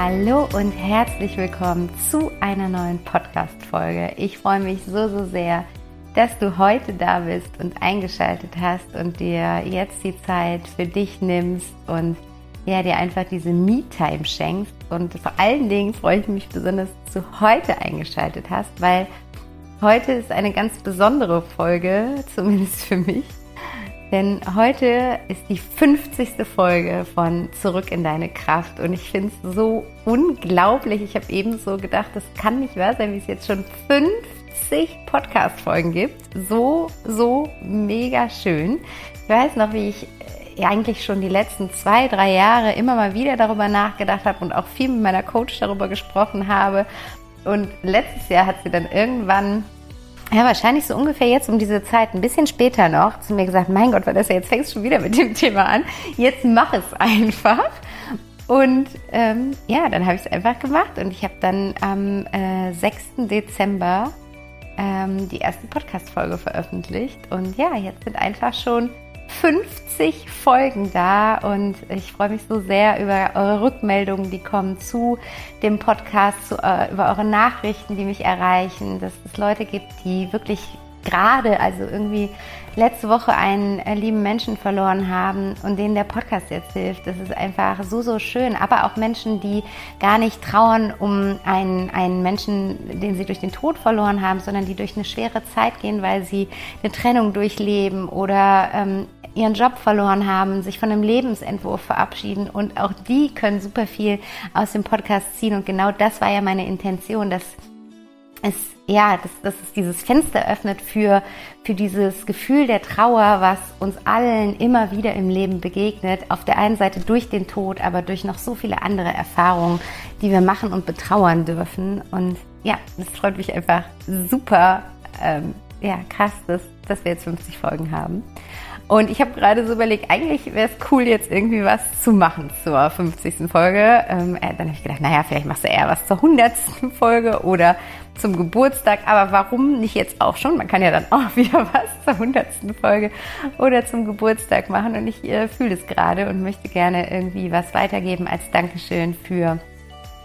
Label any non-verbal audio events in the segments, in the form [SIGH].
Hallo und herzlich willkommen zu einer neuen Podcast-Folge. Ich freue mich so, so sehr, dass du heute da bist und eingeschaltet hast und dir jetzt die Zeit für dich nimmst und ja, dir einfach diese Me-Time schenkst. Und vor allen Dingen freue ich mich besonders, dass du heute eingeschaltet hast, weil Heute ist eine ganz besondere Folge, [LAUGHS] zumindest für mich. Denn heute ist die 50. Folge von Zurück in deine Kraft. Und ich finde es so unglaublich. Ich habe eben so gedacht, das kann nicht wahr sein, wie es jetzt schon 50 Podcast-Folgen gibt. So, so mega schön. Ich weiß noch, wie ich äh, eigentlich schon die letzten zwei, drei Jahre immer mal wieder darüber nachgedacht habe und auch viel mit meiner Coach darüber gesprochen habe, und letztes Jahr hat sie dann irgendwann, ja, wahrscheinlich so ungefähr jetzt um diese Zeit, ein bisschen später noch, zu mir gesagt, mein Gott, Vanessa, jetzt fängst du schon wieder mit dem Thema an. Jetzt mach es einfach. Und ähm, ja, dann habe ich es einfach gemacht und ich habe dann am äh, 6. Dezember ähm, die erste Podcast-Folge veröffentlicht. Und ja, jetzt sind einfach schon 50 Folgen da und ich freue mich so sehr über eure Rückmeldungen, die kommen zu dem Podcast, zu, äh, über eure Nachrichten, die mich erreichen, dass es Leute gibt, die wirklich gerade, also irgendwie letzte Woche einen äh, lieben Menschen verloren haben und denen der Podcast jetzt hilft. Das ist einfach so, so schön. Aber auch Menschen, die gar nicht trauern um einen, einen Menschen, den sie durch den Tod verloren haben, sondern die durch eine schwere Zeit gehen, weil sie eine Trennung durchleben oder ähm, ihren Job verloren haben, sich von einem Lebensentwurf verabschieden und auch die können super viel aus dem Podcast ziehen und genau das war ja meine Intention, dass es ja, dass, dass es dieses Fenster öffnet für, für dieses Gefühl der Trauer, was uns allen immer wieder im Leben begegnet. Auf der einen Seite durch den Tod, aber durch noch so viele andere Erfahrungen, die wir machen und betrauern dürfen. Und ja, es freut mich einfach super, ähm, ja, krass, dass, dass wir jetzt 50 Folgen haben. Und ich habe gerade so überlegt, eigentlich wäre es cool, jetzt irgendwie was zu machen zur 50. Folge. Ähm, äh, dann habe ich gedacht, naja, vielleicht machst du eher was zur 100. Folge oder zum Geburtstag. Aber warum nicht jetzt auch schon? Man kann ja dann auch [LAUGHS] wieder was zur 100. Folge oder zum Geburtstag machen. Und ich äh, fühle es gerade und möchte gerne irgendwie was weitergeben als Dankeschön für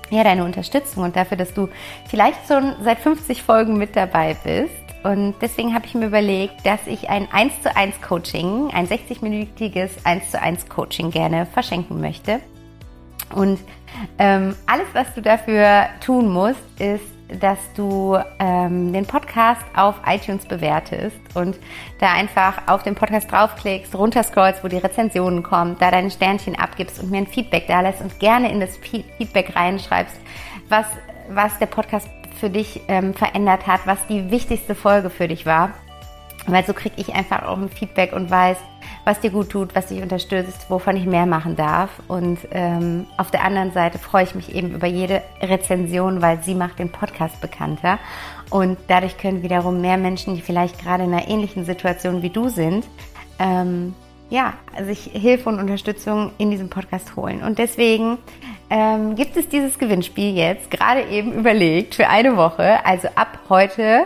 ja, deine Unterstützung und dafür, dass du vielleicht schon seit 50 Folgen mit dabei bist. Und deswegen habe ich mir überlegt, dass ich ein 1 zu 1 Coaching, ein 60-minütiges 1 zu 1 Coaching gerne verschenken möchte. Und ähm, alles, was du dafür tun musst, ist, dass du ähm, den Podcast auf iTunes bewertest und da einfach auf den Podcast draufklickst, runterscrollst, wo die Rezensionen kommen, da deine Sternchen abgibst und mir ein Feedback da lässt und gerne in das Feedback reinschreibst, was, was der Podcast für dich ähm, verändert hat, was die wichtigste Folge für dich war. Weil so kriege ich einfach auch ein Feedback und weiß, was dir gut tut, was dich unterstützt, wovon ich mehr machen darf. Und ähm, auf der anderen Seite freue ich mich eben über jede Rezension, weil sie macht den Podcast bekannter. Und dadurch können wiederum mehr Menschen, die vielleicht gerade in einer ähnlichen Situation wie du sind, ähm, ja, sich Hilfe und Unterstützung in diesem Podcast holen. Und deswegen ähm, gibt es dieses Gewinnspiel jetzt gerade eben überlegt für eine Woche. Also ab heute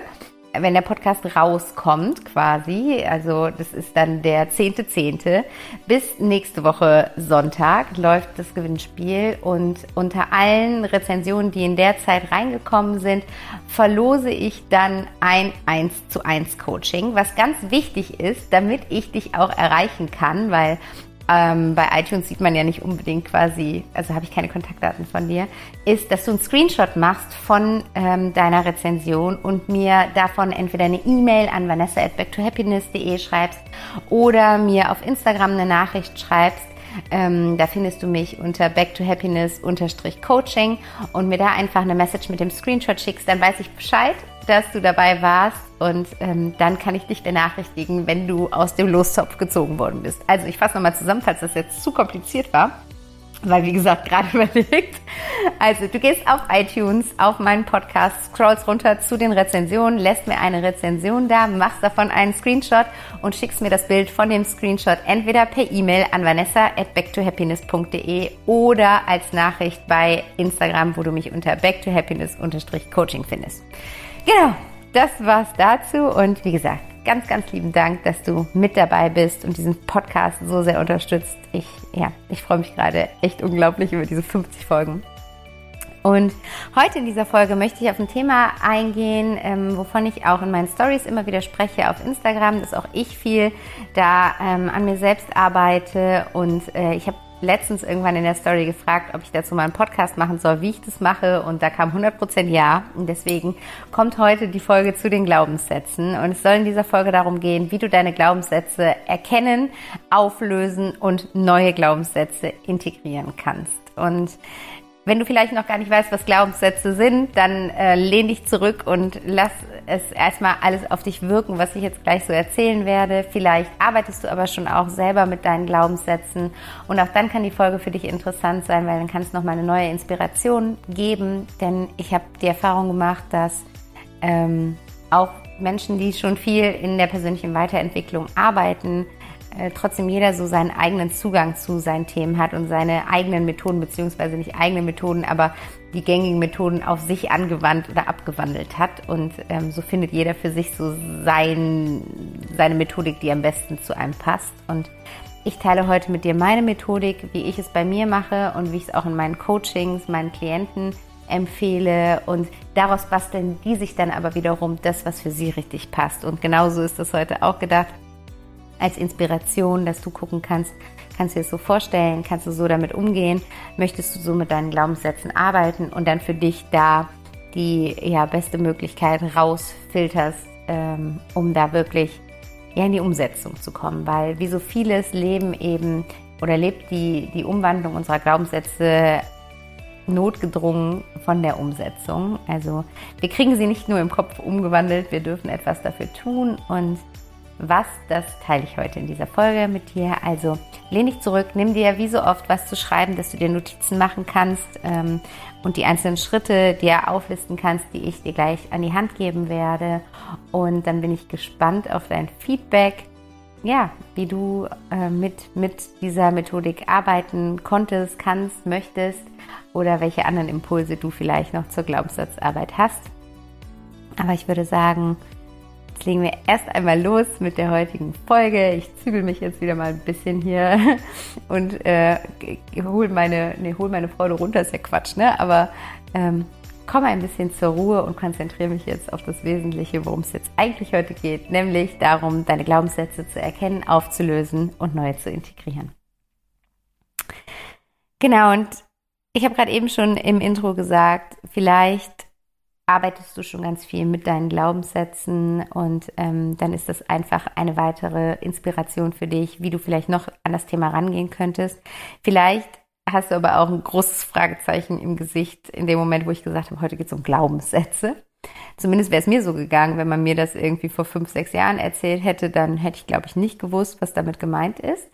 wenn der Podcast rauskommt quasi, also das ist dann der 10.10. .10. bis nächste Woche Sonntag läuft das Gewinnspiel und unter allen Rezensionen, die in der Zeit reingekommen sind, verlose ich dann ein 1 zu 1 Coaching, was ganz wichtig ist, damit ich dich auch erreichen kann, weil ähm, bei iTunes sieht man ja nicht unbedingt quasi, also habe ich keine Kontaktdaten von dir, ist, dass du einen Screenshot machst von ähm, deiner Rezension und mir davon entweder eine E-Mail an vanessa at backtohappiness.de schreibst oder mir auf Instagram eine Nachricht schreibst. Ähm, da findest du mich unter backtohappiness-coaching und mir da einfach eine Message mit dem Screenshot schickst, dann weiß ich Bescheid dass du dabei warst. Und ähm, dann kann ich dich benachrichtigen, wenn du aus dem Loszopf gezogen worden bist. Also ich fasse nochmal zusammen, falls das jetzt zu kompliziert war, weil wie gesagt gerade [LAUGHS] überlegt. Also du gehst auf iTunes, auf meinen Podcast, scrollst runter zu den Rezensionen, lässt mir eine Rezension da, machst davon einen Screenshot und schickst mir das Bild von dem Screenshot entweder per E-Mail an vanessa at backtohappiness.de oder als Nachricht bei Instagram, wo du mich unter backtohappiness-coaching findest. Genau, das war's dazu. Und wie gesagt, ganz, ganz lieben Dank, dass du mit dabei bist und diesen Podcast so sehr unterstützt. Ich, ja, ich freue mich gerade echt unglaublich über diese 50 Folgen. Und heute in dieser Folge möchte ich auf ein Thema eingehen, ähm, wovon ich auch in meinen Stories immer wieder spreche auf Instagram, dass auch ich viel da ähm, an mir selbst arbeite und äh, ich habe letztens irgendwann in der Story gefragt, ob ich dazu mal einen Podcast machen soll, wie ich das mache. Und da kam 100% ja. Und deswegen kommt heute die Folge zu den Glaubenssätzen. Und es soll in dieser Folge darum gehen, wie du deine Glaubenssätze erkennen, auflösen und neue Glaubenssätze integrieren kannst. Und wenn du vielleicht noch gar nicht weißt, was Glaubenssätze sind, dann äh, lehn dich zurück und lass es erstmal alles auf dich wirken, was ich jetzt gleich so erzählen werde. Vielleicht arbeitest du aber schon auch selber mit deinen Glaubenssätzen und auch dann kann die Folge für dich interessant sein, weil dann kann es nochmal eine neue Inspiration geben, denn ich habe die Erfahrung gemacht, dass ähm, auch Menschen, die schon viel in der persönlichen Weiterentwicklung arbeiten, äh, trotzdem jeder so seinen eigenen Zugang zu seinen Themen hat und seine eigenen Methoden, beziehungsweise nicht eigene Methoden, aber die gängigen Methoden auf sich angewandt oder abgewandelt hat. Und ähm, so findet jeder für sich so sein, seine Methodik, die am besten zu einem passt. Und ich teile heute mit dir meine Methodik, wie ich es bei mir mache und wie ich es auch in meinen Coachings, meinen Klienten empfehle und daraus basteln die sich dann aber wiederum das, was für sie richtig passt. Und genauso ist das heute auch gedacht als Inspiration, dass du gucken kannst, kannst du dir das so vorstellen, kannst du so damit umgehen, möchtest du so mit deinen Glaubenssätzen arbeiten und dann für dich da die ja, beste Möglichkeit rausfilterst, ähm, um da wirklich ja, in die Umsetzung zu kommen. Weil wie so vieles leben eben oder lebt die, die Umwandlung unserer Glaubenssätze notgedrungen von der Umsetzung. Also wir kriegen sie nicht nur im Kopf umgewandelt, wir dürfen etwas dafür tun und was, das teile ich heute in dieser Folge mit dir. Also lehn dich zurück, nimm dir wie so oft was zu schreiben, dass du dir Notizen machen kannst ähm, und die einzelnen Schritte dir auflisten kannst, die ich dir gleich an die Hand geben werde. Und dann bin ich gespannt auf dein Feedback. Ja, wie du äh, mit, mit dieser Methodik arbeiten konntest, kannst, möchtest oder welche anderen Impulse du vielleicht noch zur Glaubenssatzarbeit hast. Aber ich würde sagen, Jetzt legen wir erst einmal los mit der heutigen Folge. Ich zügel mich jetzt wieder mal ein bisschen hier [LAUGHS] und äh, hol meine, nee, hol meine Freude runter, ist ja Quatsch, ne? Aber ähm, komme ein bisschen zur Ruhe und konzentriere mich jetzt auf das Wesentliche, worum es jetzt eigentlich heute geht, nämlich darum, deine Glaubenssätze zu erkennen, aufzulösen und neue zu integrieren. Genau, und ich habe gerade eben schon im Intro gesagt, vielleicht arbeitest du schon ganz viel mit deinen Glaubenssätzen und ähm, dann ist das einfach eine weitere Inspiration für dich, wie du vielleicht noch an das Thema rangehen könntest. Vielleicht hast du aber auch ein großes Fragezeichen im Gesicht in dem Moment, wo ich gesagt habe, heute geht es um Glaubenssätze. Zumindest wäre es mir so gegangen, wenn man mir das irgendwie vor fünf, sechs Jahren erzählt hätte, dann hätte ich, glaube ich, nicht gewusst, was damit gemeint ist.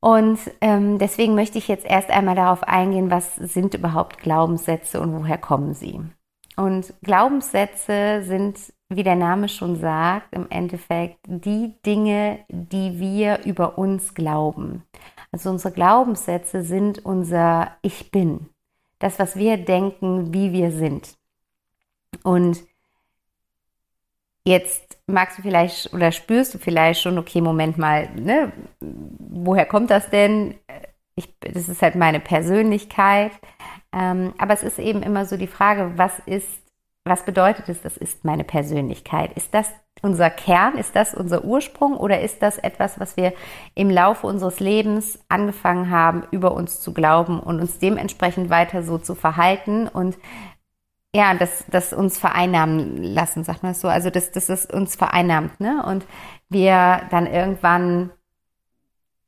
Und ähm, deswegen möchte ich jetzt erst einmal darauf eingehen, was sind überhaupt Glaubenssätze und woher kommen sie. Und Glaubenssätze sind, wie der Name schon sagt, im Endeffekt die Dinge, die wir über uns glauben. Also unsere Glaubenssätze sind unser Ich bin. Das, was wir denken, wie wir sind. Und jetzt magst du vielleicht oder spürst du vielleicht schon, okay, Moment mal, ne, woher kommt das denn? Ich, das ist halt meine Persönlichkeit. Ähm, aber es ist eben immer so die Frage, was ist, was bedeutet es, das ist meine Persönlichkeit? Ist das unser Kern? Ist das unser Ursprung oder ist das etwas, was wir im Laufe unseres Lebens angefangen haben, über uns zu glauben und uns dementsprechend weiter so zu verhalten und ja, das, das uns vereinnahmen lassen, sagt man so. Also, dass das, das uns vereinnahmt, ne? Und wir dann irgendwann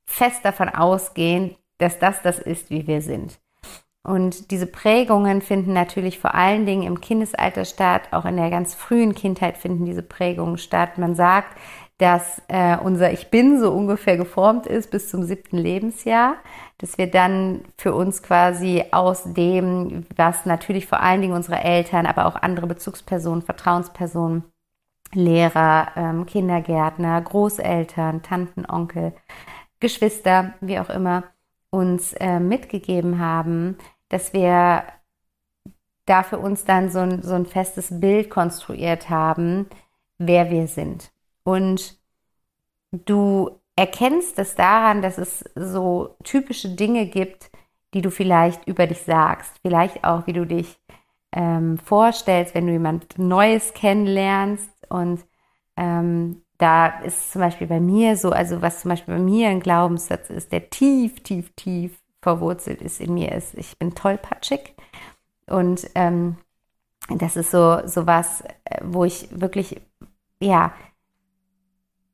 fest davon ausgehen, dass das das ist, wie wir sind. Und diese Prägungen finden natürlich vor allen Dingen im Kindesalter statt, auch in der ganz frühen Kindheit finden diese Prägungen statt. Man sagt, dass äh, unser Ich Bin so ungefähr geformt ist bis zum siebten Lebensjahr, dass wir dann für uns quasi aus dem, was natürlich vor allen Dingen unsere Eltern, aber auch andere Bezugspersonen, Vertrauenspersonen, Lehrer, ähm, Kindergärtner, Großeltern, Tanten, Onkel, Geschwister, wie auch immer, uns äh, mitgegeben haben, dass wir da für uns dann so ein, so ein festes Bild konstruiert haben, wer wir sind. Und du erkennst es daran, dass es so typische Dinge gibt, die du vielleicht über dich sagst. Vielleicht auch, wie du dich ähm, vorstellst, wenn du jemand Neues kennenlernst. Und ähm, da ist zum Beispiel bei mir so, also was zum Beispiel bei mir ein Glaubenssatz ist, der tief, tief, tief verwurzelt ist in mir, ist, ich bin tollpatschig. Und ähm, das ist so, so was, äh, wo ich wirklich, ja,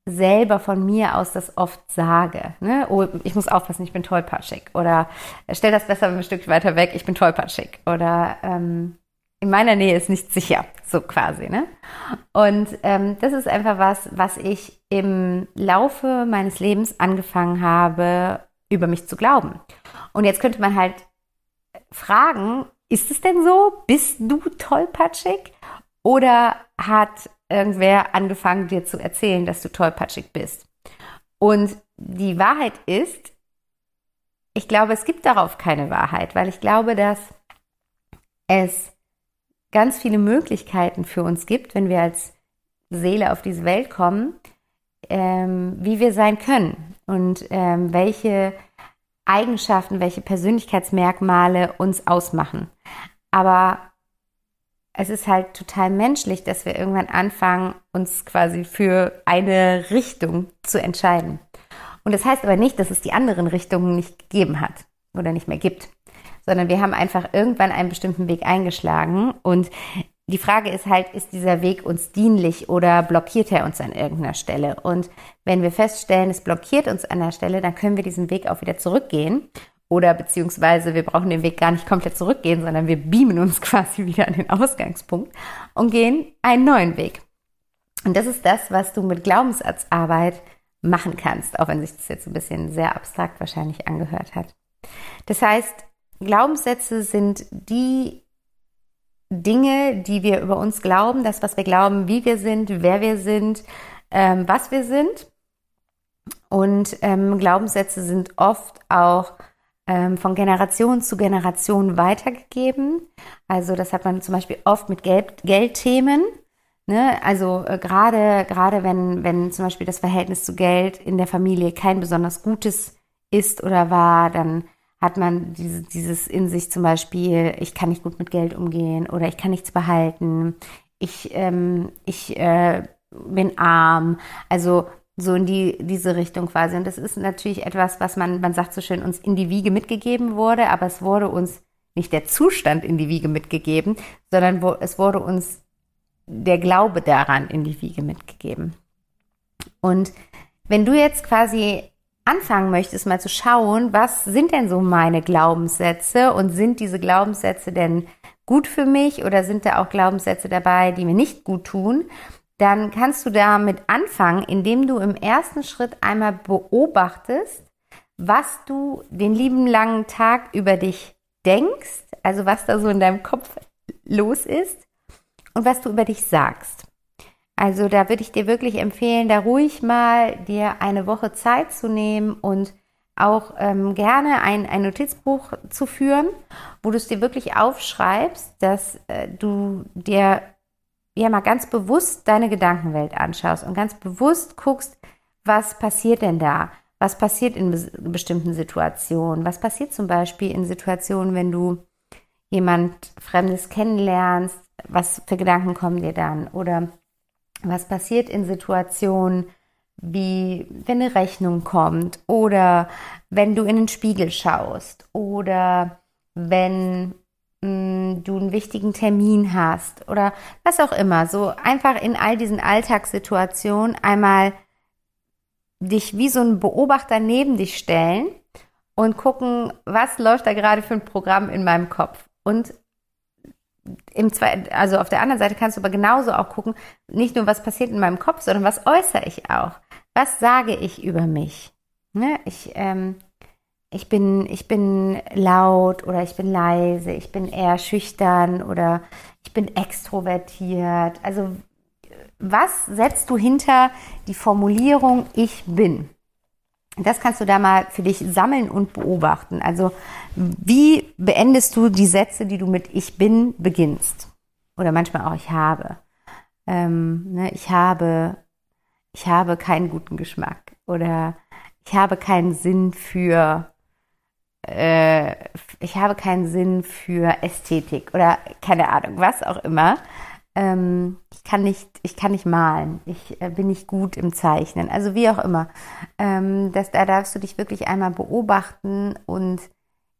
selber von mir aus das oft sage. Ne? Oh, ich muss aufpassen, ich bin tollpatschig. Oder stell das besser ein Stück weiter weg, ich bin tollpatschig. Oder ähm, in meiner Nähe ist nicht sicher, so quasi. Ne? Und ähm, das ist einfach was, was ich im Laufe meines Lebens angefangen habe, über mich zu glauben. Und jetzt könnte man halt fragen, ist es denn so? Bist du tollpatschig? Oder hat irgendwer angefangen, dir zu erzählen, dass du tollpatschig bist? Und die Wahrheit ist, ich glaube, es gibt darauf keine Wahrheit, weil ich glaube, dass es ganz viele Möglichkeiten für uns gibt, wenn wir als Seele auf diese Welt kommen, ähm, wie wir sein können und ähm, welche Eigenschaften, welche Persönlichkeitsmerkmale uns ausmachen. Aber es ist halt total menschlich, dass wir irgendwann anfangen, uns quasi für eine Richtung zu entscheiden. Und das heißt aber nicht, dass es die anderen Richtungen nicht gegeben hat oder nicht mehr gibt, sondern wir haben einfach irgendwann einen bestimmten Weg eingeschlagen und die Frage ist halt, ist dieser Weg uns dienlich oder blockiert er uns an irgendeiner Stelle? Und wenn wir feststellen, es blockiert uns an der Stelle, dann können wir diesen Weg auch wieder zurückgehen. Oder beziehungsweise wir brauchen den Weg gar nicht komplett zurückgehen, sondern wir beamen uns [LAUGHS] quasi wieder an den Ausgangspunkt und gehen einen neuen Weg. Und das ist das, was du mit Glaubenssatzarbeit machen kannst, auch wenn sich das jetzt ein bisschen sehr abstrakt wahrscheinlich angehört hat. Das heißt, Glaubenssätze sind die Dinge, die wir über uns glauben, das, was wir glauben, wie wir sind, wer wir sind, ähm, was wir sind. Und ähm, Glaubenssätze sind oft auch ähm, von Generation zu Generation weitergegeben. Also das hat man zum Beispiel oft mit Geld, Geldthemen. Ne? Also äh, gerade gerade wenn wenn zum Beispiel das Verhältnis zu Geld in der Familie kein besonders gutes ist oder war, dann hat man diese, dieses in sich zum Beispiel, ich kann nicht gut mit Geld umgehen oder ich kann nichts behalten, ich, ähm, ich äh, bin arm. Also so in die, diese Richtung quasi. Und das ist natürlich etwas, was man, man sagt so schön, uns in die Wiege mitgegeben wurde, aber es wurde uns nicht der Zustand in die Wiege mitgegeben, sondern wo, es wurde uns der Glaube daran in die Wiege mitgegeben. Und wenn du jetzt quasi anfangen möchtest, mal zu schauen, was sind denn so meine Glaubenssätze und sind diese Glaubenssätze denn gut für mich oder sind da auch Glaubenssätze dabei, die mir nicht gut tun, dann kannst du damit anfangen, indem du im ersten Schritt einmal beobachtest, was du den lieben langen Tag über dich denkst, also was da so in deinem Kopf los ist und was du über dich sagst. Also da würde ich dir wirklich empfehlen, da ruhig mal dir eine Woche Zeit zu nehmen und auch ähm, gerne ein, ein Notizbuch zu führen, wo du es dir wirklich aufschreibst, dass äh, du dir ja mal ganz bewusst deine Gedankenwelt anschaust und ganz bewusst guckst, was passiert denn da? Was passiert in bes bestimmten Situationen? Was passiert zum Beispiel in Situationen, wenn du jemand Fremdes kennenlernst? Was für Gedanken kommen dir dann? Oder Was passiert in Situationen, wie wenn eine Rechnung kommt oder wenn du in den Spiegel schaust oder wenn mh, mm, du einen wichtigen Termin hast oder was auch immer. So einfach in all diesen Alltagssituationen einmal dich wie so ein Beobachter neben dich stellen und gucken, was läuft da gerade für ein Programm in meinem Kopf. Und im Zwei also auf der anderen Seite kannst du aber genauso auch gucken, nicht nur was passiert in meinem Kopf, sondern was äußere ich auch. Was sage ich über mich? Ne? Ich, ähm, ich, bin, ich bin laut oder ich bin leise, ich bin eher schüchtern oder ich bin extrovertiert. Also was setzt du hinter die Formulierung ich bin? Das kannst du da mal für dich sammeln und beobachten. Also wie beendest du die Sätze, die du mit ich bin beginnst? Oder manchmal auch ich habe. Ähm, ne, ich habe, ich habe keinen guten Geschmack oder ich habe keinen Sinn für, äh, ich habe keinen Sinn für Ästhetik oder keine Ahnung, was auch immer ähm, ich kann nicht, ich kann nicht malen, ich äh, bin nicht gut im Zeichnen, also wie auch immer. Ähm, das, da darfst du dich wirklich einmal beobachten und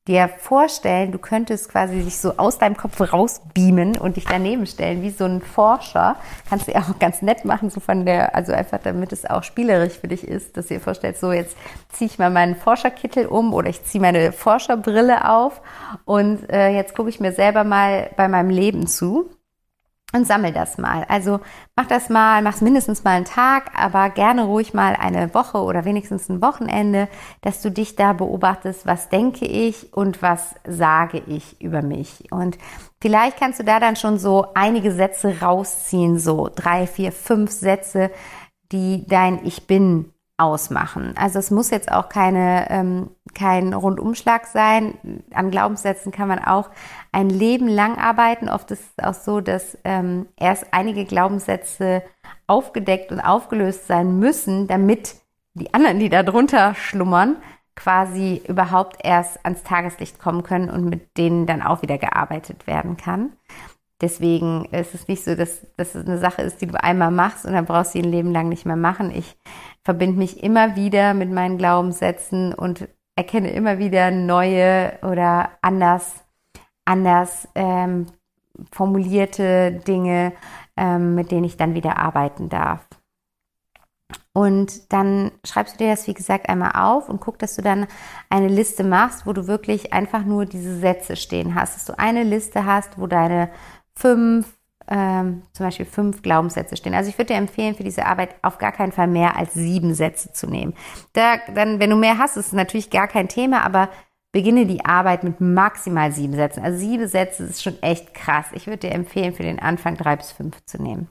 dir vorstellen, du könntest quasi dich so aus deinem Kopf rausbeamen und dich daneben stellen, wie so ein Forscher. Kannst du ja auch ganz nett machen, so von der, also einfach damit es auch spielerisch für dich ist, dass du dir vorstellst, so jetzt ziehe ich mal meinen Forscherkittel um oder ich ziehe meine Forscherbrille auf und äh, jetzt gucke ich mir selber mal bei meinem Leben zu und sammel das mal. Also mach das mal, mach's mindestens mal einen Tag, aber gerne ruhig mal eine Woche oder wenigstens ein Wochenende, dass du dich da beobachtest, was denke ich und was sage ich über mich. Und vielleicht kannst du da dann schon so einige Sätze rausziehen, so drei, vier, fünf Sätze, die dein Ich bin ausmachen. Also es muss jetzt auch keine, ähm, kein Rundumschlag sein. An Glaubenssätzen kann man auch ein Leben lang arbeiten. Oft ist es auch so, dass ähm, erst einige Glaubenssätze aufgedeckt und aufgelöst sein müssen, damit die anderen, die da drunter schlummern, quasi überhaupt erst ans Tageslicht kommen können und mit denen dann auch wieder gearbeitet werden kann. Deswegen ist es nicht so, dass, es eine Sache ist, die du einmal machst und dann brauchst du sie ein Leben lang nicht mehr machen. Ich verbinde mich immer wieder mit meinen Glaubenssätzen und erkenne immer wieder neue oder anders, anders ähm, formulierte Dinge, ähm, mit denen ich dann wieder arbeiten darf. Und dann schreibst du dir das, wie gesagt, einmal auf und guck, dass du dann eine Liste machst, wo du wirklich einfach nur diese Sätze stehen hast. Dass du eine Liste hast, wo deine fünf, ähm, zum Beispiel fünf Glaubenssätze stehen. Also ich würde dir empfehlen, für diese Arbeit auf gar keinen Fall mehr als sieben Sätze zu nehmen. Da, dann, wenn du mehr hast, ist es natürlich gar kein Thema, aber beginne die Arbeit mit maximal sieben Sätzen. Also sieben Sätze ist schon echt krass. Ich würde dir empfehlen, für den Anfang drei bis fünf zu nehmen.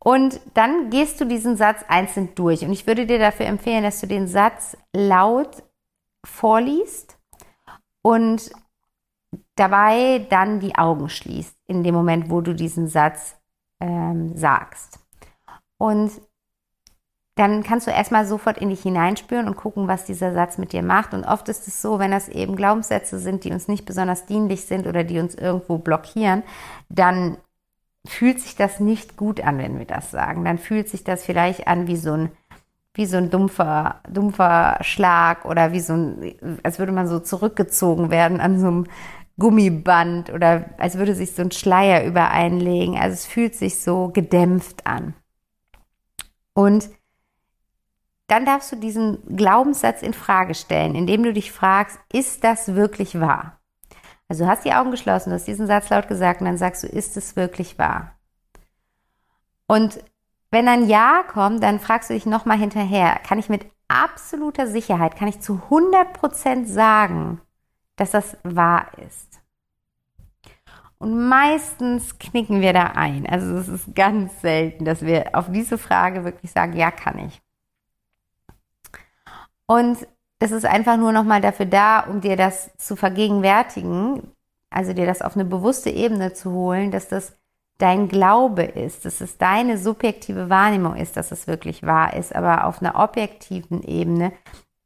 Und dann gehst du diesen Satz einzeln durch. Und ich würde dir dafür empfehlen, dass du den Satz laut vorliest und dabei dann die Augen schließt, in dem Moment, wo du diesen Satz ähm, sagst. Und dann kannst du erstmal sofort in dich hineinspüren und gucken, was dieser Satz mit dir macht. Und oft ist es so, wenn das eben Glaubenssätze sind, die uns nicht besonders dienlich sind oder die uns irgendwo blockieren, dann fühlt sich das nicht gut an, wenn wir das sagen. Dann fühlt sich das vielleicht an wie so ein wie so ein dumpfer, dumpfer Schlag oder wie so ein, als würde man so zurückgezogen werden an so einem Gummiband oder als würde sich so ein Schleier über einlegen. Also es fühlt sich so gedämpft an. Und dann darfst du diesen Glaubenssatz in Frage stellen, indem du dich fragst, ist das wirklich wahr? Also du hast die Augen geschlossen, du hast diesen Satz laut gesagt und dann sagst du, ist es wirklich wahr? Und wenn ein Ja kommt, dann fragst du dich nochmal hinterher, kann ich mit absoluter Sicherheit, kann ich zu 100% sagen, dass das wahr ist. Und meistens knicken wir da ein. Also es ist ganz selten, dass wir auf diese Frage wirklich sagen, ja, kann ich. Und es ist einfach nur nochmal dafür da, um dir das zu vergegenwärtigen, also dir das auf eine bewusste Ebene zu holen, dass das dein Glaube ist, dass es deine subjektive Wahrnehmung ist, dass es wirklich wahr ist, aber auf einer objektiven Ebene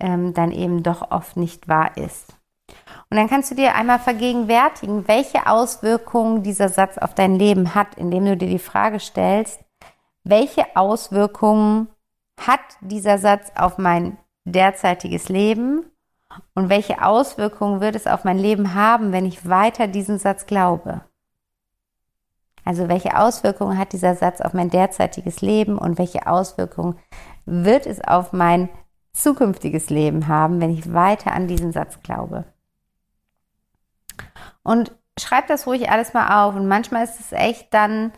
ähm, dann eben doch oft nicht wahr ist. Und dann kannst du dir einmal vergegenwärtigen, welche Auswirkungen dieser Satz auf dein Leben hat, indem du dir die Frage stellst, welche Auswirkungen hat dieser Satz auf mein derzeitiges Leben und welche Auswirkungen wird es auf mein Leben haben, wenn ich weiter diesen Satz glaube? Also welche Auswirkungen hat dieser Satz auf mein derzeitiges Leben und welche Auswirkungen wird es auf mein zukünftiges Leben haben, wenn ich weiter an diesen Satz glaube? Und schreib das ruhig alles mal auf. Und manchmal ist es echt dann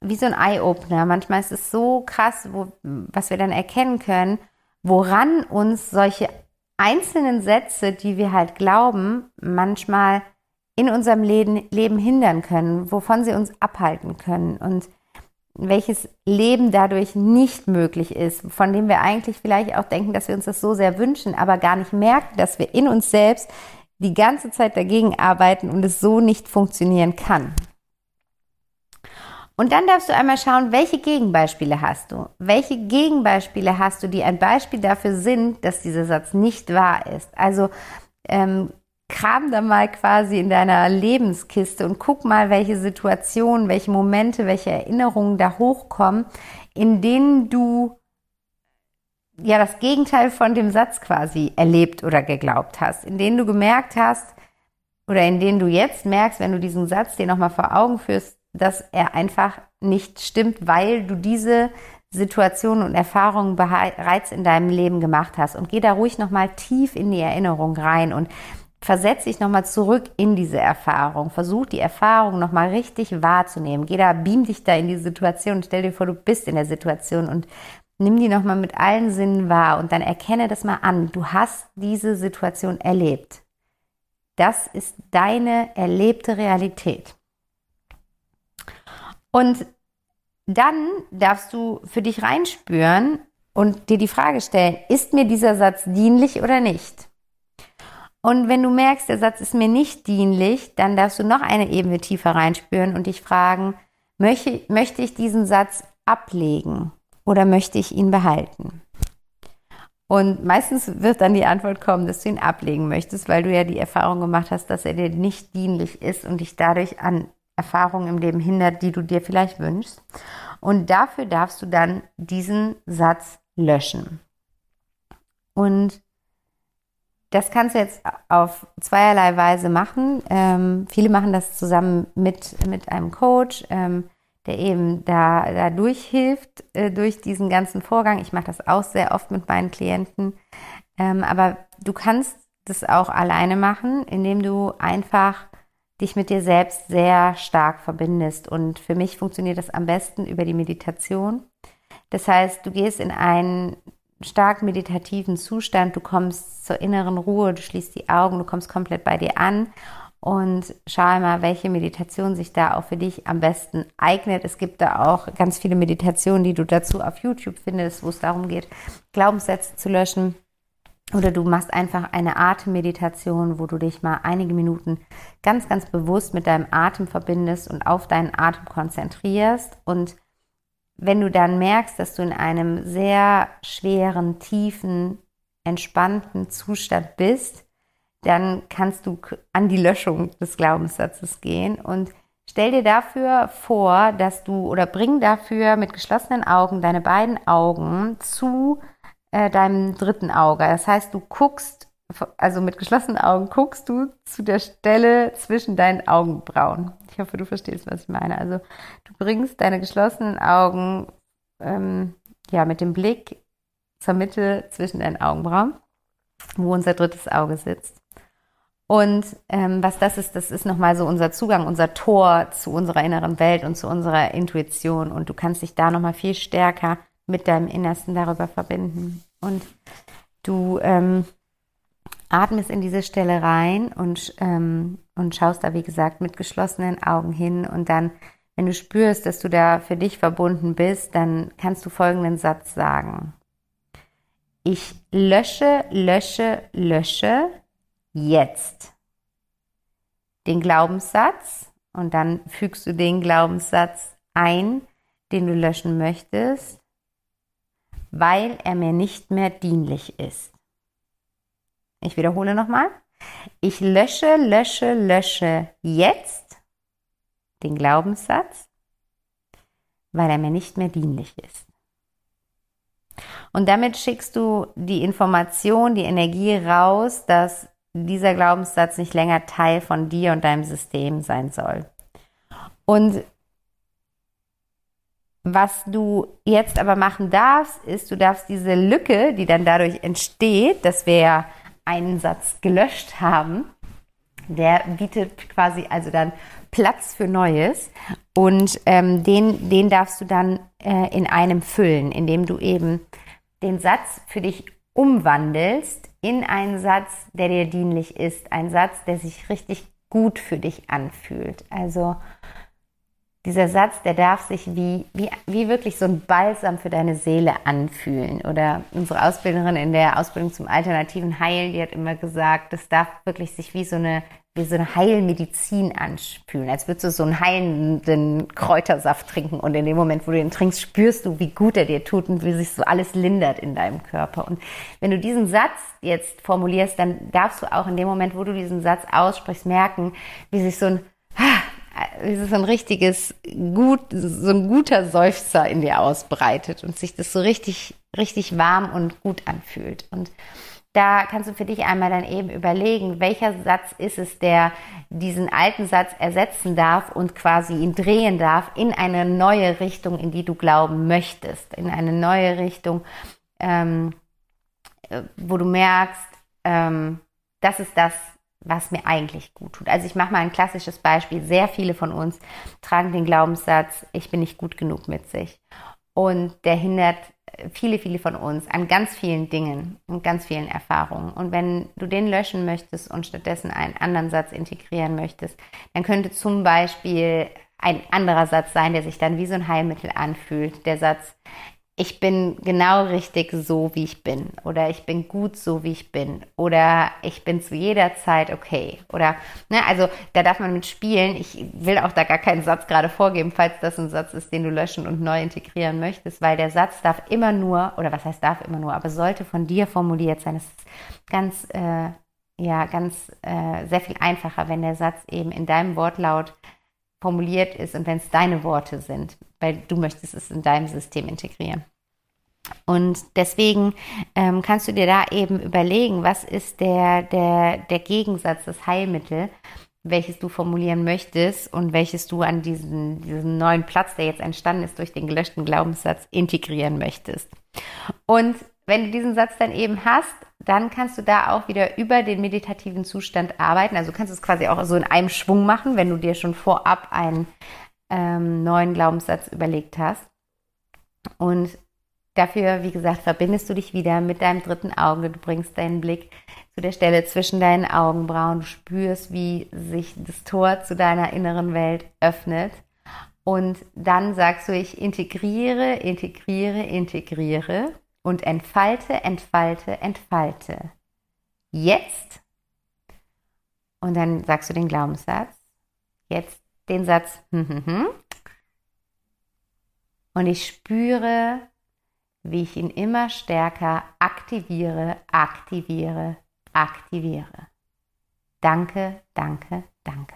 wie so ein Eye-Opener. Manchmal ist es so krass, wo, was wir dann erkennen können, woran uns solche einzelnen Sätze, die wir halt glauben, manchmal in unserem Leben, hindern können, wovon sie uns abhalten können und welches Leben dadurch nicht möglich ist, von dem wir eigentlich vielleicht auch denken, dass wir uns das so sehr wünschen, aber gar nicht merken, dass wir in uns selbst die ganze Zeit dagegen arbeiten und es so nicht funktionieren kann. Und dann darfst du einmal schauen, welche Gegenbeispiele hast du? Welche Gegenbeispiele hast du, die ein Beispiel dafür sind, dass dieser Satz nicht wahr ist? Also ähm, kram da mal quasi in deiner Lebenskiste und guck mal, welche Situationen, welche Momente, welche Erinnerungen da hochkommen, in denen du ja das Gegenteil von dem Satz quasi erlebt oder geglaubt hast, in denen du gemerkt hast oder in denen du jetzt merkst, wenn du diesen Satz dir nochmal vor Augen führst, dass er einfach nicht stimmt, weil du diese Situationen und Erfahrungen bereits in deinem Leben gemacht hast. Und geh da ruhig nochmal tief in die Erinnerung rein und versetz dich nochmal zurück in diese Erfahrung. Versuch die Erfahrung nochmal richtig wahrzunehmen. Geh da, beam dich da in die Situation. Stell dir vor, du bist in der Situation und nimm die nochmal mit allen Sinnen wahr und dann erkenne das mal an. Du hast diese Situation erlebt. Das ist deine erlebte Realität. Und dann darfst du für dich reinspüren und dir die Frage stellen, ist mir dieser Satz dienlich oder nicht? Und wenn du merkst, der Satz ist mir nicht dienlich, dann darfst du noch eine Ebene tiefer reinspüren und dich fragen, möchte, möchte ich diesen Satz ablegen oder möchte ich ihn behalten? Und meistens wird dann die Antwort kommen, dass du ihn ablegen möchtest, weil du ja die Erfahrung gemacht hast, dass er dir nicht dienlich ist und dich dadurch an Erfahrungen im Leben hindert, die du dir vielleicht wünschst. Und dafür darfst du dann diesen Satz löschen. Und das kannst du jetzt auf zweierlei Weise machen. Ähm, viele machen das zusammen mit, mit einem Coach, ähm, der eben da, da durchhilft äh, durch diesen ganzen Vorgang. Ich mache das auch sehr oft mit meinen Klienten. Ähm, aber du kannst das auch alleine machen, indem du einfach dich mit dir selbst sehr stark verbindest. Und für mich funktioniert das am besten über die Meditation. Das heißt, du gehst in einen stark meditativen Zustand, du kommst zur inneren Ruhe, du schließt die Augen, du kommst komplett bei dir an und schau mal, welche Meditation sich da auch für dich am besten eignet. Es gibt da auch ganz viele Meditationen, die du dazu auf YouTube findest, wo es darum geht, Glaubenssätze zu löschen oder du machst einfach eine Atemmeditation, wo du dich mal einige Minuten ganz, ganz bewusst mit deinem Atem verbindest und auf deinen Atem konzentrierst. Und wenn du dann merkst, dass du in einem sehr schweren, tiefen, entspannten Zustand bist, dann kannst du an die Löschung des Glaubenssatzes gehen und stell dir dafür vor, dass du oder bring dafür mit geschlossenen Augen deine beiden Augen zu äh, deinem dritten Auge. Das heißt, du guckst, also mit geschlossenen Augen guckst du zu der Stelle zwischen deinen Augenbrauen. Ich hoffe, du verstehst, was ich meine. Also du bringst deine geschlossenen Augen ähm, ja mit dem Blick zur Mitte zwischen deinen Augenbrauen, wo unser drittes Auge sitzt. Und ähm, was das ist, das ist nochmal so unser Zugang, unser Tor zu unserer inneren Welt und zu unserer Intuition. Und du kannst dich da nochmal viel stärker mit deinem Innersten darüber verbinden. Und du ähm, atmest in diese Stelle rein und, ähm, und schaust da, wie gesagt, mit geschlossenen Augen hin. Und dann, wenn du spürst, dass du da für dich verbunden bist, dann kannst du folgenden Satz sagen. Ich lösche, lösche, lösche jetzt den Glaubenssatz und dann fügst du den Glaubenssatz ein, den du löschen möchtest weil er mir nicht mehr dienlich ist. Ich wiederhole nochmal. Ich lösche, lösche, lösche jetzt den Glaubenssatz, weil er mir nicht mehr dienlich ist. Und damit schickst du die Information, die Energie raus, dass dieser Glaubenssatz nicht länger Teil von dir und deinem System sein soll. Und was du jetzt aber machen darfst, ist, du darfst diese Lücke, die dann dadurch entsteht, dass wir ja einen Satz gelöscht haben, der bietet quasi also dann Platz für Neues und ähm, den, den darfst du dann äh, in einem füllen, indem du eben den Satz für dich umwandelst in einen Satz, der dir dienlich ist, ein Satz, der sich richtig gut für dich anfühlt. Also dieser Satz, der darf sich wie, wie, wie wirklich so ein Balsam für deine Seele anfühlen. Oder unsere Ausbilderin in der Ausbildung zum alternativen Heilen, die hat immer gesagt, das darf wirklich sich wie so eine, wie so eine Heilmedizin anfühlen. Als würdest du so einen heilenden Kräutersaft trinken und in dem Moment, wo du den trinkst, spürst du, wie gut er dir tut und wie sich so alles lindert in deinem Körper. Und wenn du diesen Satz jetzt formulierst, dann darfst du auch in dem Moment, wo du diesen Satz aussprichst, merken, wie sich so ein es ist ein richtiges, gut, so ein guter Seufzer in dir ausbreitet und sich das so richtig, richtig warm und gut anfühlt. Und da kannst du für dich einmal dann eben überlegen, welcher Satz ist es, der diesen alten Satz ersetzen darf und quasi ihn drehen darf in eine neue Richtung, in die du glauben möchtest, in eine neue Richtung, ähm, äh, wo du merkst, ähm, das ist das, was mir eigentlich gut tut. Also ich mache mal ein klassisches Beispiel. Sehr viele von uns tragen den Glaubenssatz, ich bin nicht gut genug mit sich. Und der hindert viele, viele von uns an ganz vielen Dingen und ganz vielen Erfahrungen. Und wenn du den löschen möchtest und stattdessen einen anderen Satz integrieren möchtest, dann könnte zum Beispiel ein anderer Satz sein, der sich dann wie so ein Heilmittel anfühlt. Der Satz, ich bin genau richtig so, wie ich bin. Oder ich bin gut so, wie ich bin. Oder ich bin zu jeder Zeit okay. Oder, ne, also da darf man mit spielen. Ich will auch da gar keinen Satz gerade vorgeben, falls das ein Satz ist, den du löschen und neu integrieren möchtest, weil der Satz darf immer nur, oder was heißt darf immer nur, aber sollte von dir formuliert sein. Es ist ganz, äh, ja, ganz, äh, sehr viel einfacher, wenn der Satz eben in deinem Wortlaut formuliert ist und wenn es deine Worte sind, weil du möchtest es in deinem System integrieren. Und deswegen ähm, kannst du dir da eben überlegen, was ist der, der, der Gegensatz, das Heilmittel, welches du formulieren möchtest und welches du an diesen, diesen neuen Platz, der jetzt entstanden ist, durch den gelöschten Glaubenssatz integrieren möchtest. Und wenn du diesen Satz dann eben hast, dann kannst du da auch wieder über den meditativen Zustand arbeiten. Also kannst du es quasi auch so in einem Schwung machen, wenn du dir schon vorab einen ähm, neuen Glaubenssatz überlegt hast. Und dafür, wie gesagt, verbindest du dich wieder mit deinem dritten Auge. Du bringst deinen Blick zu der Stelle zwischen deinen Augenbrauen. Du spürst, wie sich das Tor zu deiner inneren Welt öffnet. Und dann sagst du, ich integriere, integriere, integriere und entfalte, entfalte, entfalte. Jetzt. Und dann sagst du den Glaubenssatz. Jetzt den Satz. Und ich spüre, wie ich ihn immer stärker aktiviere, aktiviere, aktiviere. Danke, danke, danke.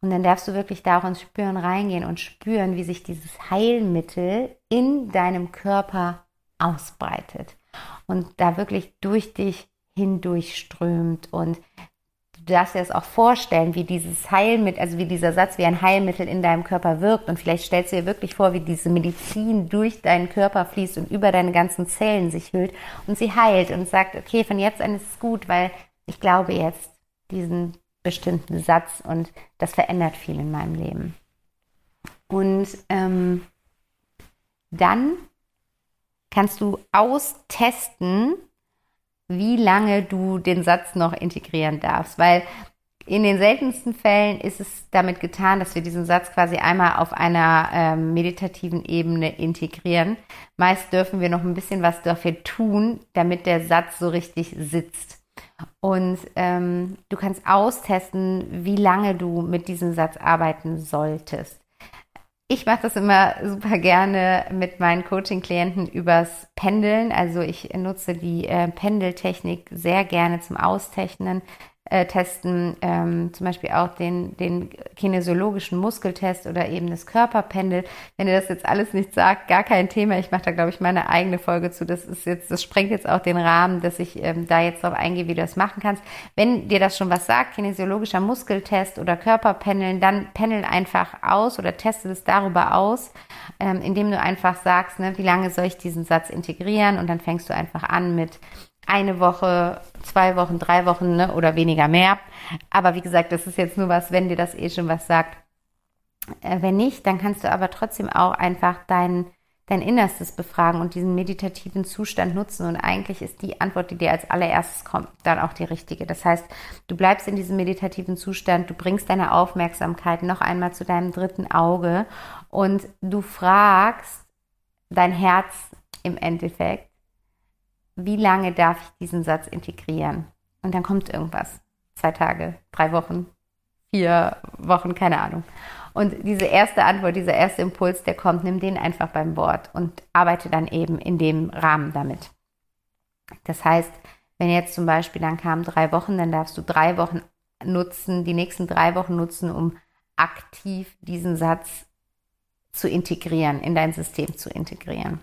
Und dann darfst du wirklich da auch ins Spüren reingehen und spüren, wie sich dieses Heilmittel in deinem Körper ausbreitet und da wirklich durch dich hindurchströmt und du darfst dir das auch vorstellen, wie dieses Heilmittel, also wie dieser Satz wie ein Heilmittel in deinem Körper wirkt und vielleicht stellst du dir wirklich vor, wie diese Medizin durch deinen Körper fließt und über deine ganzen Zellen sich hüllt und sie heilt und sagt, okay, von jetzt an ist es gut, weil ich glaube jetzt diesen bestimmten Satz und das verändert viel in meinem Leben. Und ähm, dann kannst du austesten, wie lange du den Satz noch integrieren darfst, weil in den seltensten Fällen ist es damit getan, dass wir diesen Satz quasi einmal auf einer ähm, meditativen Ebene integrieren. Meist dürfen wir noch ein bisschen was dafür tun, damit der Satz so richtig sitzt. Und ähm, du kannst austesten, wie lange du mit diesem Satz arbeiten solltest. Ich mache das immer super gerne mit meinen Coaching-Klienten übers Pendeln. Also ich nutze die äh, Pendeltechnik sehr gerne zum Austechnen. Äh, testen, ähm, zum Beispiel auch den, den kinesiologischen Muskeltest oder eben das Körperpendel. Wenn ihr das jetzt alles nicht sagt, gar kein Thema. Ich mache da, glaube ich, meine eigene Folge zu. Das ist jetzt, das sprengt jetzt auch den Rahmen, dass ich ähm, da jetzt darauf eingehe, wie du das machen kannst. Wenn dir das schon was sagt, kinesiologischer Muskeltest oder Körperpendeln, dann pendel einfach aus oder teste es darüber aus, ähm, indem du einfach sagst, ne, wie lange soll ich diesen Satz integrieren und dann fängst du einfach an mit eine Woche, zwei Wochen, drei Wochen ne, oder weniger mehr. Aber wie gesagt, das ist jetzt nur was, wenn dir das eh schon was sagt. Äh, wenn nicht, dann kannst du aber trotzdem auch einfach dein, dein Innerstes befragen und diesen meditativen Zustand nutzen. Und eigentlich ist die Antwort, die dir als allererstes kommt, dann auch die richtige. Das heißt, du bleibst in diesem meditativen Zustand, du bringst deine Aufmerksamkeit noch einmal zu deinem dritten Auge und du fragst dein Herz im Endeffekt, wie lange darf ich diesen Satz integrieren? Und dann kommt irgendwas. Zwei Tage, drei Wochen, vier Wochen, keine Ahnung. Und diese erste Antwort, dieser erste Impuls, der kommt, nimm den einfach beim Wort und arbeite dann eben in dem Rahmen damit. Das heißt, wenn jetzt zum Beispiel dann kamen drei Wochen, dann darfst du drei Wochen nutzen, die nächsten drei Wochen nutzen, um aktiv diesen Satz zu integrieren, in dein System zu integrieren.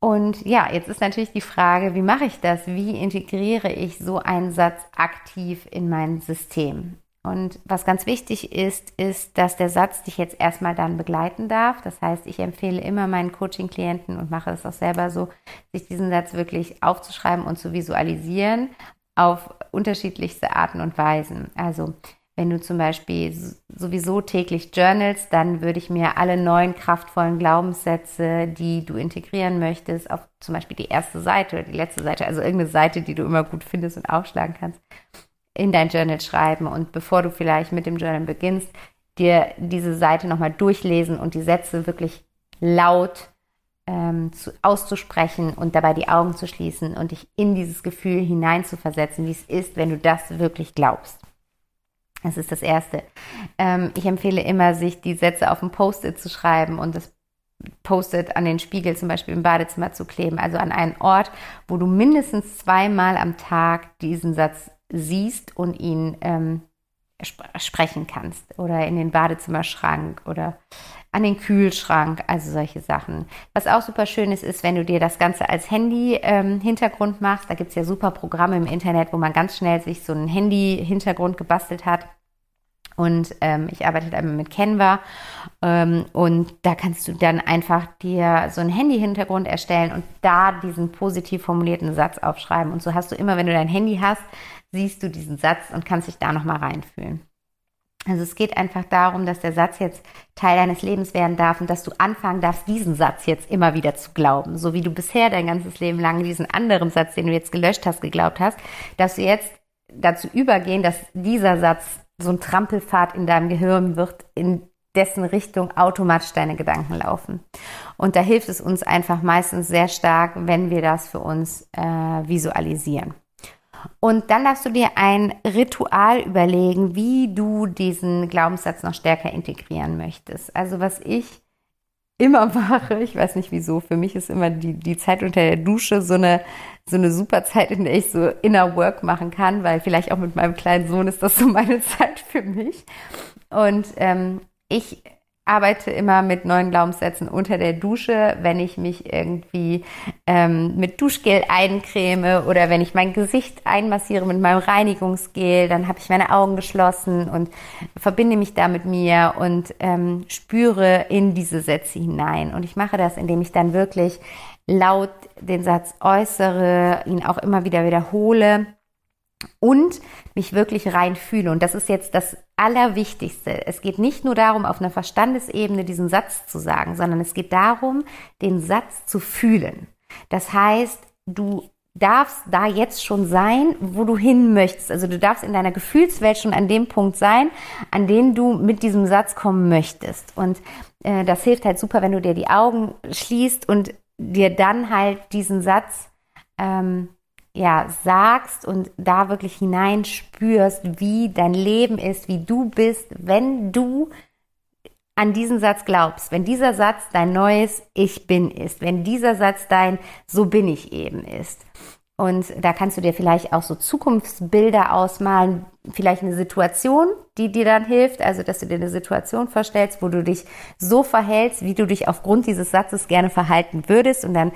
Und ja, jetzt ist natürlich die Frage, wie mache ich das? Wie integriere ich so einen Satz aktiv in mein System? Und was ganz wichtig ist, ist, dass der Satz dich jetzt erstmal dann begleiten darf. Das heißt, ich empfehle immer meinen Coaching-Klienten und mache es auch selber so, sich diesen Satz wirklich aufzuschreiben und zu visualisieren auf unterschiedlichste Arten und Weisen. Also wenn du zum Beispiel sowieso täglich journalst, dann würde ich mir alle neuen kraftvollen Glaubenssätze, die du integrieren möchtest, auf zum Beispiel die erste Seite oder die letzte Seite, also irgendeine Seite, die du immer gut findest und aufschlagen kannst, in dein Journal schreiben. Und bevor du vielleicht mit dem Journal beginnst, dir diese Seite nochmal durchlesen und die Sätze wirklich laut ähm, zu, auszusprechen und dabei die Augen zu schließen und dich in dieses Gefühl hineinzuversetzen, wie es ist, wenn du das wirklich glaubst. Das ist das Erste. Ähm, ich empfehle immer, sich die Sätze auf ein Post-it zu schreiben und das Post-it an den Spiegel zum Beispiel im Badezimmer zu kleben. Also an einen Ort, wo du mindestens zweimal am Tag diesen Satz siehst und ihn ähm, sprechen kannst. Oder in den Badezimmerschrank oder an den Kühlschrank, also solche Sachen. Was auch super schön ist, ist, wenn du dir das Ganze als Handy-Hintergrund ähm, machst. Da gibt's ja super Programme im Internet, wo man ganz schnell sich so einen Handy-Hintergrund gebastelt hat. Und ähm, ich arbeite da mit Canva ähm, und da kannst du dann einfach dir so einen Handy-Hintergrund erstellen und da diesen positiv formulierten Satz aufschreiben. Und so hast du immer, wenn du dein Handy hast, siehst du diesen Satz und kannst dich da nochmal reinfühlen. Also es geht einfach darum, dass der Satz jetzt Teil deines Lebens werden darf und dass du anfangen darfst, diesen Satz jetzt immer wieder zu glauben. So wie du bisher dein ganzes Leben lang diesen anderen Satz, den du jetzt gelöscht hast, geglaubt hast, dass du jetzt dazu übergehen, dass dieser Satz so ein Trampelpfad in deinem Gehirn wird, in dessen Richtung automatisch deine Gedanken laufen. Und da hilft es uns einfach meistens sehr stark, wenn wir das für uns äh, visualisieren. Und dann darfst du dir ein Ritual überlegen, wie du diesen Glaubenssatz noch stärker integrieren möchtest. Also was ich immer [LAUGHS] mache, ich weiß nicht wieso, für mich ist immer die, die Zeit unter der Dusche so eine, so eine super Zeit, in der ich so Inner Work machen kann, weil vielleicht auch mit meinem kleinen Sohn ist das so meine [LAUGHS] Zeit für mich. Und ähm, ich arbeite immer mit neuen Glaubenssätzen unter der Dusche, wenn ich mich irgendwie ähm, mit Duschgel eincreme oder wenn ich mein Gesicht einmassiere mit meinem Reinigungsgel, dann habe ich meine Augen geschlossen und verbinde mich da mit mir und ähm, spüre in diese Sätze hinein. Und ich mache das, indem ich dann wirklich laut den Satz äußere, ihn auch immer wieder wiederhole und mich wirklich rein fühle. Und das ist jetzt das Allerwichtigste. Es geht nicht nur darum, auf einer Verstandesebene diesen Satz zu sagen, sondern es geht darum, den Satz zu fühlen. Das heißt, du darfst da jetzt schon sein, wo du hin möchtest. Also du darfst in deiner Gefühlswelt schon an dem Punkt sein, an den du mit diesem Satz kommen möchtest. Und äh, das hilft halt super, wenn du dir die Augen schließt und dir dann halt diesen Satz ähm, ja, sagst und da wirklich hineinspürst, wie dein Leben ist, wie du bist, wenn du an diesen Satz glaubst, wenn dieser Satz dein neues Ich bin ist, wenn dieser Satz dein So bin ich eben ist. Und da kannst du dir vielleicht auch so Zukunftsbilder ausmalen, vielleicht eine Situation, die dir dann hilft, also dass du dir eine Situation vorstellst, wo du dich so verhältst, wie du dich aufgrund dieses Satzes gerne verhalten würdest. Und dann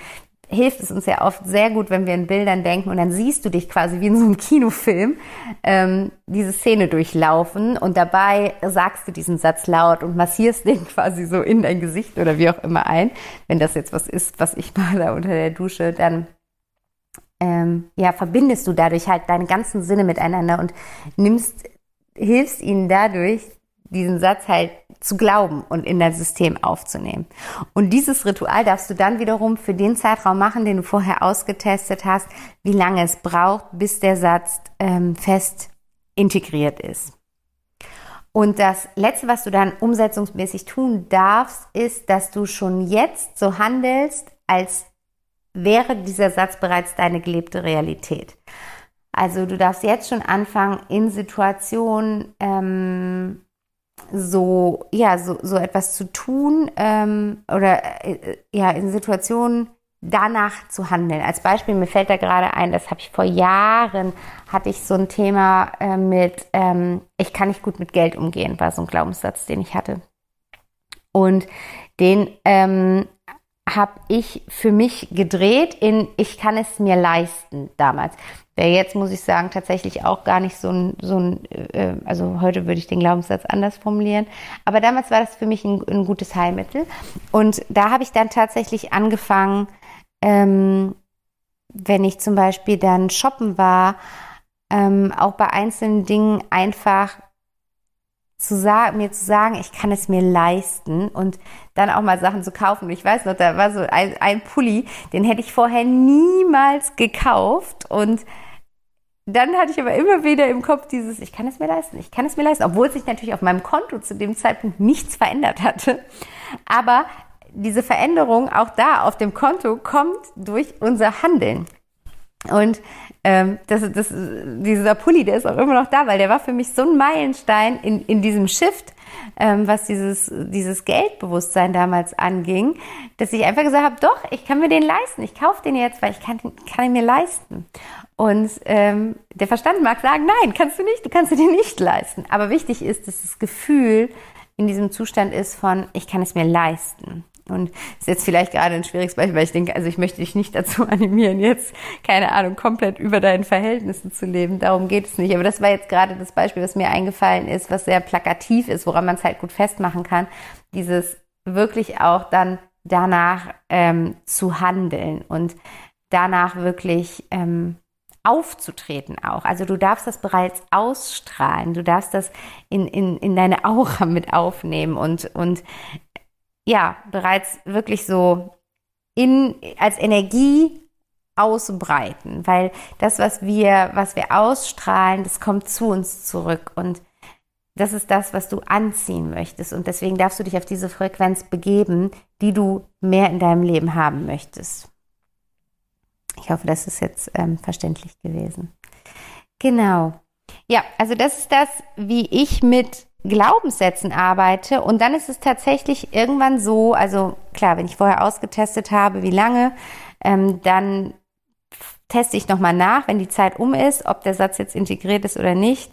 hilft es uns ja oft sehr gut, wenn wir in Bildern denken und dann siehst du dich quasi wie in so einem Kinofilm ähm, diese Szene durchlaufen und dabei sagst du diesen Satz laut und massierst den [LAUGHS] quasi so in dein Gesicht oder wie auch immer ein. Wenn das jetzt was ist, was ich [LAUGHS] mache unter der Dusche, dann ähm, ja verbindest du dadurch halt deine ganzen Sinne miteinander und nimmst hilfst ihnen dadurch diesen Satz halt zu glauben und in dein System aufzunehmen. Und dieses Ritual darfst du dann wiederum für den Zeitraum machen, den du vorher ausgetestet hast, wie lange es braucht, bis der Satz ähm, fest integriert ist. Und das Letzte, was du dann umsetzungsmäßig tun darfst, ist, dass du schon jetzt so handelst, als wäre dieser Satz bereits deine gelebte Realität. Also du darfst jetzt schon anfangen, in Situationen ähm, so, ja, so, so etwas zu tun ähm, oder äh, ja, in Situationen danach zu handeln. Als Beispiel, mir fällt da gerade ein, das habe ich vor Jahren, hatte ich so ein Thema äh, mit, ähm, ich kann nicht gut mit Geld umgehen, war so ein Glaubenssatz, den ich hatte. Und den ähm, habe ich für mich gedreht in ich kann es mir leisten damals. Wäre jetzt, muss ich sagen, tatsächlich auch gar nicht so ein, so ein äh, also heute würde ich den Glaubenssatz anders formulieren. Aber damals war das für mich ein, ein gutes Heilmittel. Und da habe ich dann tatsächlich angefangen, ähm, wenn ich zum Beispiel dann shoppen war, ähm, auch bei einzelnen Dingen einfach zu sagen, mir zu sagen, ich kann es mir leisten und dann auch mal Sachen zu kaufen. Ich weiß noch, da war so ein, ein Pulli, den hätte ich vorher niemals gekauft und dann hatte ich aber immer wieder im Kopf dieses, ich kann es mir leisten, ich kann es mir leisten, obwohl sich natürlich auf meinem Konto zu dem Zeitpunkt nichts verändert hatte. Aber diese Veränderung auch da auf dem Konto kommt durch unser Handeln. Und ähm, das, das, dieser Pulli, der ist auch immer noch da, weil der war für mich so ein Meilenstein in, in diesem Shift, ähm, was dieses, dieses Geldbewusstsein damals anging, dass ich einfach gesagt habe, doch, ich kann mir den leisten, ich kaufe den jetzt, weil ich kann, kann ihn mir leisten. Und ähm, der Verstand mag sagen, nein, kannst du nicht, du kannst dir nicht leisten. Aber wichtig ist, dass das Gefühl in diesem Zustand ist von, ich kann es mir leisten. Und ist jetzt vielleicht gerade ein schwieriges Beispiel, weil ich denke, also ich möchte dich nicht dazu [LAUGHS] animieren, jetzt, keine Ahnung, komplett über deinen Verhältnissen zu leben. Darum geht es nicht. Aber das war jetzt gerade das Beispiel, was mir eingefallen ist, was sehr plakativ ist, woran man es halt gut festmachen kann. Dieses wirklich auch dann danach ähm, zu handeln und danach wirklich ähm, aufzutreten auch. Also du darfst das bereits ausstrahlen, du darfst das in, in, in deine Aura [LAUGHS] mit aufnehmen und, und ja, bereits wirklich so in, als Energie ausbreiten, weil das, was wir, was wir ausstrahlen, das kommt zu uns zurück und das ist das, was du anziehen möchtest und deswegen darfst du dich auf diese Frequenz begeben, die du mehr in deinem Leben haben möchtest. Ich hoffe, das ist jetzt ähm, verständlich gewesen. Genau. Ja, also das ist das, wie ich mit Glaubenssätzen arbeite und dann ist es tatsächlich irgendwann so, also klar, wenn ich vorher ausgetestet habe, wie lange, ähm, dann teste ich nochmal nach, wenn die Zeit um ist, ob der Satz jetzt integriert ist oder nicht.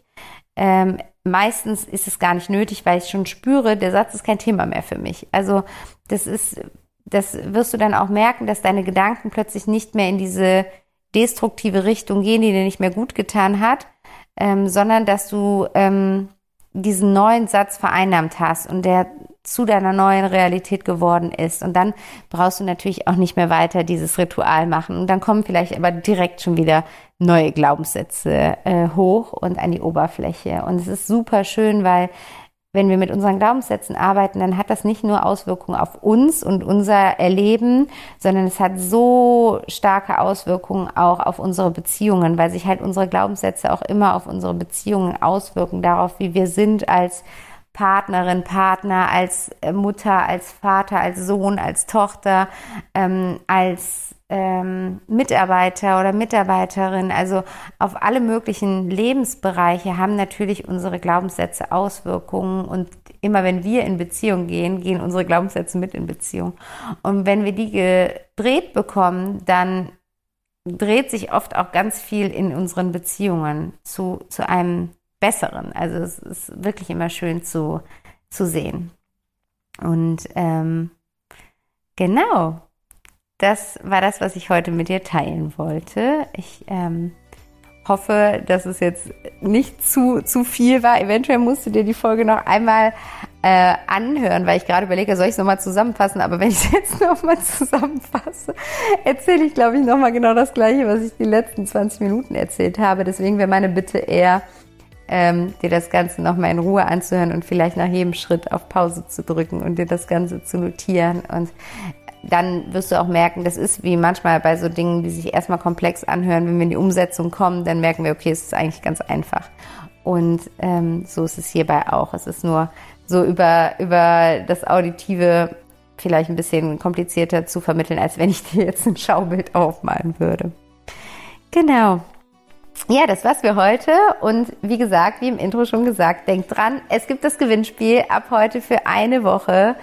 Ähm, meistens ist es gar nicht nötig, weil ich schon spüre, der Satz ist kein Thema mehr für mich. Also das ist, das wirst du dann auch merken, dass deine Gedanken plötzlich nicht mehr in diese destruktive Richtung gehen, die dir nicht mehr gut getan hat, ähm, sondern dass du ähm, diesen neuen Satz vereinnahmt hast und der zu deiner neuen Realität geworden ist. Und dann brauchst du natürlich auch nicht mehr weiter dieses Ritual machen. Und dann kommen vielleicht aber direkt schon wieder neue Glaubenssätze äh, hoch und an die Oberfläche. Und es ist super schön, weil wenn wir mit unseren Glaubenssätzen arbeiten, dann hat das nicht nur Auswirkungen auf uns und unser Erleben, sondern es hat so starke Auswirkungen auch auf unsere Beziehungen, weil sich halt unsere Glaubenssätze auch immer auf unsere Beziehungen auswirken, darauf, wie wir sind als Partnerin, Partner, als Mutter, als Vater, als Sohn, als Tochter, ähm, als ähm, Mitarbeiter oder Mitarbeiterin, also auf alle möglichen Lebensbereiche haben natürlich unsere Glaubenssätze Auswirkungen und immer wenn wir in Beziehung gehen, gehen unsere Glaubenssätze mit in Beziehung. Und wenn wir die gedreht bekommen, dann dreht sich oft auch ganz viel in unseren Beziehungen zu, zu einem Besseren. Also es ist wirklich immer schön zu, zu sehen. Und ähm, genau, das war das, was ich heute mit dir teilen wollte. Ich ähm, hoffe, dass es jetzt nicht zu, zu viel war. Eventuell musst du dir die Folge noch einmal äh, anhören, weil ich gerade überlege, soll ich es nochmal zusammenfassen? Aber wenn ich es [LAUGHS] jetzt nochmal zusammenfasse, erzähle ich, glaube ich, nochmal genau das Gleiche, was ich die letzten 20 Minuten erzählt habe. Deswegen wäre meine Bitte eher, ähm, dir das Ganze nochmal in Ruhe anzuhören und vielleicht nach jedem Schritt auf Pause zu drücken und dir das Ganze zu notieren. Und dann wirst du auch merken, das ist wie manchmal bei so Dingen, die sich erstmal komplex anhören, wenn wir in die Umsetzung kommen, dann merken wir, okay, es ist eigentlich ganz einfach. Und ähm, so ist es hierbei auch. Es ist nur so über, über das Auditive vielleicht ein bisschen komplizierter zu vermitteln, als wenn ich dir jetzt ein Schaubild aufmalen würde. Genau. Ja, das war's für heute. Und wie gesagt, wie im Intro schon gesagt, denk dran, es gibt das Gewinnspiel ab heute für eine Woche,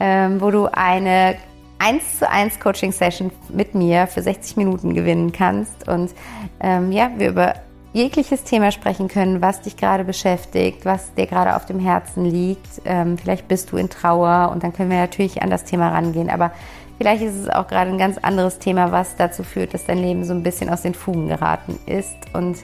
ähm, wo du eine 1 zu 1 Coaching Session mit mir für 60 Minuten gewinnen kannst. Und ähm, ja, wir über jegliches Thema sprechen können, was dich gerade beschäftigt, was dir gerade auf dem Herzen liegt. Ähm, vielleicht bist du in Trauer und dann können wir natürlich an das Thema rangehen. Aber vielleicht ist es auch gerade ein ganz anderes Thema, was dazu führt, dass dein Leben so ein bisschen aus den Fugen geraten ist. Und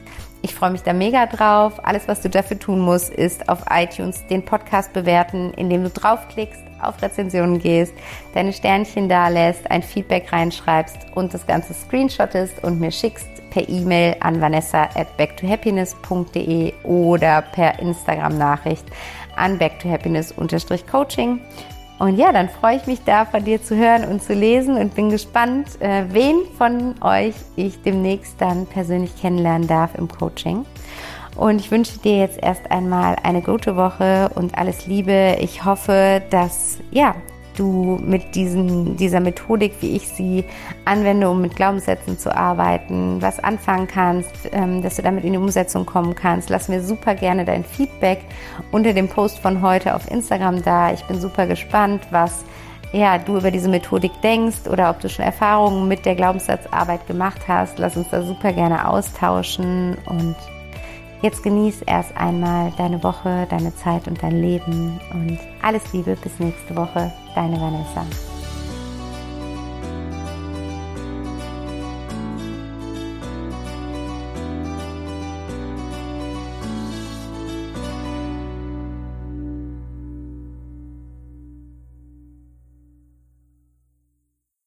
ich freue mich da mega drauf. Alles, was du dafür tun musst, ist auf iTunes den Podcast bewerten, indem du draufklickst, auf Rezensionen gehst, deine Sternchen da lässt, ein Feedback reinschreibst und das Ganze screenshottest und mir schickst per E-Mail an vanessa at backtohappiness.de oder per Instagram-Nachricht an backtohappiness-coaching. Und ja, dann freue ich mich da von dir zu hören und zu lesen und bin gespannt, äh, wen von euch ich demnächst dann persönlich kennenlernen darf im Coaching. Und ich wünsche dir jetzt erst einmal eine gute Woche und alles Liebe. Ich hoffe, dass ja, du mit diesen, dieser Methodik, wie ich sie anwende, um mit Glaubenssätzen zu arbeiten, was anfangen kannst, ähm, dass du damit in die Umsetzung kommen kannst. Lass mir super gerne dein Feedback unter dem Post von heute auf Instagram da. Ich bin super gespannt, was ja, du über diese Methodik denkst oder ob du schon Erfahrungen mit der Glaubenssatzarbeit gemacht hast. Lass uns da super gerne austauschen und Jetzt genieß erst einmal deine Woche, deine Zeit und dein Leben und alles Liebe bis nächste Woche, deine Vanessa.